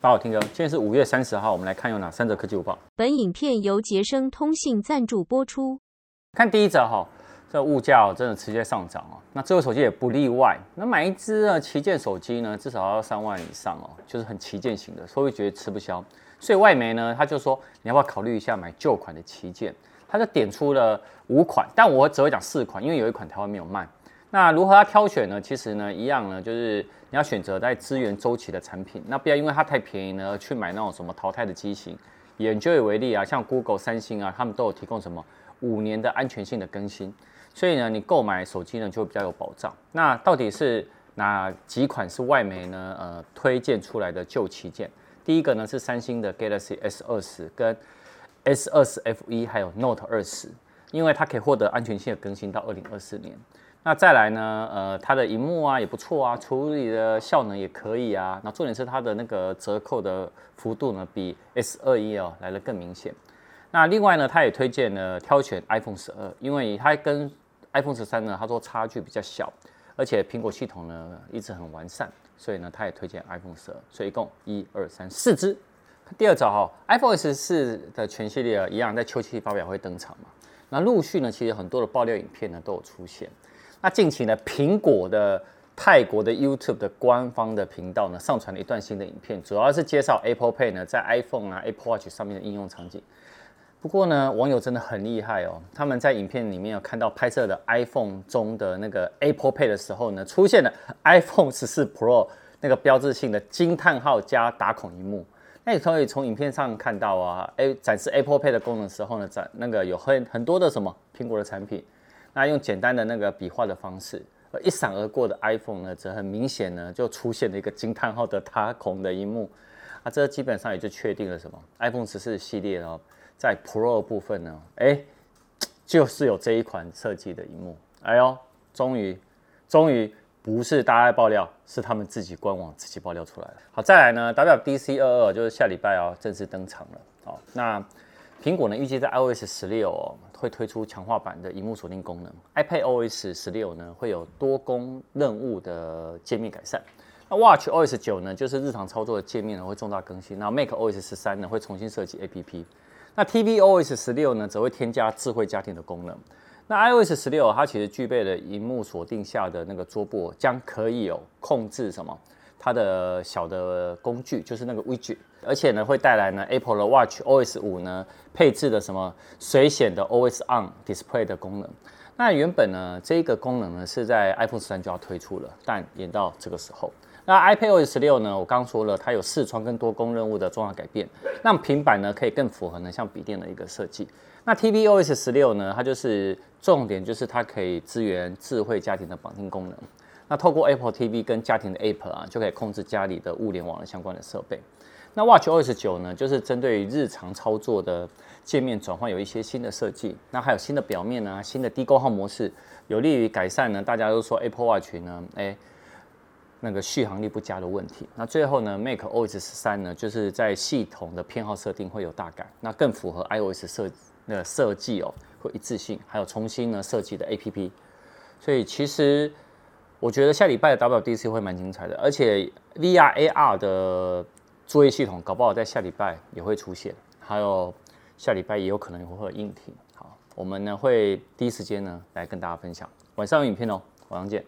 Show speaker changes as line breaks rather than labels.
大家好，Tim 哥，今天是五月三十号，我们来看有哪三则科技午报。
本影片由杰生通信赞助播出。
看第一则哈，这物价真的直接上涨哦，那智慧手机也不例外。那买一支啊旗舰手机呢，至少要三万以上哦，就是很旗舰型的，所以会觉得吃不消。所以外媒呢，他就说你要不要考虑一下买旧款的旗舰？他就点出了五款，但我只会讲四款，因为有一款台湾没有卖。那如何要挑选呢？其实呢，一样呢，就是你要选择在资源周期的产品，那不要因为它太便宜呢，去买那种什么淘汰的机型。以 Enjoy 为例啊，像 Google、三星啊，他们都有提供什么五年的安全性的更新，所以呢，你购买手机呢就会比较有保障。那到底是哪几款是外媒呢？呃，推荐出来的旧旗舰？第一个呢是三星的 Galaxy S 二十跟 S 二十 FE，还有 Note 二十，因为它可以获得安全性的更新到二零二四年。那再来呢？呃，它的荧幕啊也不错啊，处理的效能也可以啊。那重点是它的那个折扣的幅度呢，比 S 二一哦来得更明显。那另外呢，他也推荐呢挑选 iPhone 十二，因为它跟 iPhone 十三呢，他说差距比较小，而且苹果系统呢一直很完善，所以呢他也推荐 iPhone 十二。所以一共一二三四支。第二招哈，iPhone 十四的全系列一样在秋季发表会登场嘛。那陆续呢，其实很多的爆料影片呢都有出现。那近期呢，苹果的泰国的 YouTube 的官方的频道呢，上传了一段新的影片，主要是介绍 Apple Pay 呢在 iPhone 啊、Apple Watch 上面的应用场景。不过呢，网友真的很厉害哦，他们在影片里面有看到拍摄的 iPhone 中的那个 Apple Pay 的时候呢，出现了 iPhone 十四 Pro 那个标志性的惊叹号加打孔萤幕。那你可以从影片上看到啊，哎，展示 Apple Pay 的功能的时候呢，展那个有很很多的什么苹果的产品。那用简单的那个笔画的方式，一闪而过的 iPhone 呢，则很明显呢就出现了一个惊叹号的 打孔的一幕啊，这基本上也就确定了什么？iPhone 十四系列哦，在 Pro 部分呢，哎，就是有这一款设计的一幕。哎呦，终于，终于不是大家爆料，是他们自己官网自己爆料出来了。好，再来呢，WDC 二二就是下礼拜哦正式登场了。好，那苹果呢预计在 iOS 十六哦。会推出强化版的荧幕锁定功能，iPadOS 十六呢会有多工任务的界面改善。那 WatchOS 九呢就是日常操作的界面呢会重大更新。那 macOS 十三呢会重新设计 APP。那 tvOS 十六呢则会添加智慧家庭的功能。那 iOS 十六它其实具备了荧幕锁定下的那个桌布，将可以有控制什么？它的小的工具就是那个 widget，而且呢会带来呢 Apple 的 Watch OS 五呢配置的什么水显的 OS on Display 的功能。那原本呢这个功能呢是在 iPhone 十三就要推出了，但延到这个时候。那 iPadOS 十六呢，我刚说了它有视窗跟多工任务的重要改变，让平板呢可以更符合呢像笔电的一个设计。那 tvOS 十六呢，它就是重点就是它可以支援智慧家庭的绑定功能。那透过 Apple TV 跟家庭的 App 啊，就可以控制家里的物联网的相关的设备。那 WatchOS 九呢，就是针对于日常操作的界面转换有一些新的设计。那还有新的表面啊，新的低功耗模式，有利于改善呢。大家都说 Apple Watch 呢，哎，那个续航力不佳的问题。那最后呢，macOS 十三呢，就是在系统的偏好设定会有大改，那更符合 iOS 设那设计哦，会一致性，还有重新呢设计的 APP。所以其实。我觉得下礼拜的 WDC 会蛮精彩的，而且 VR AR 的作业系统搞不好在下礼拜也会出现，还有下礼拜也有可能会有硬体。好，我们呢会第一时间呢来跟大家分享。晚上有影片哦，晚上见。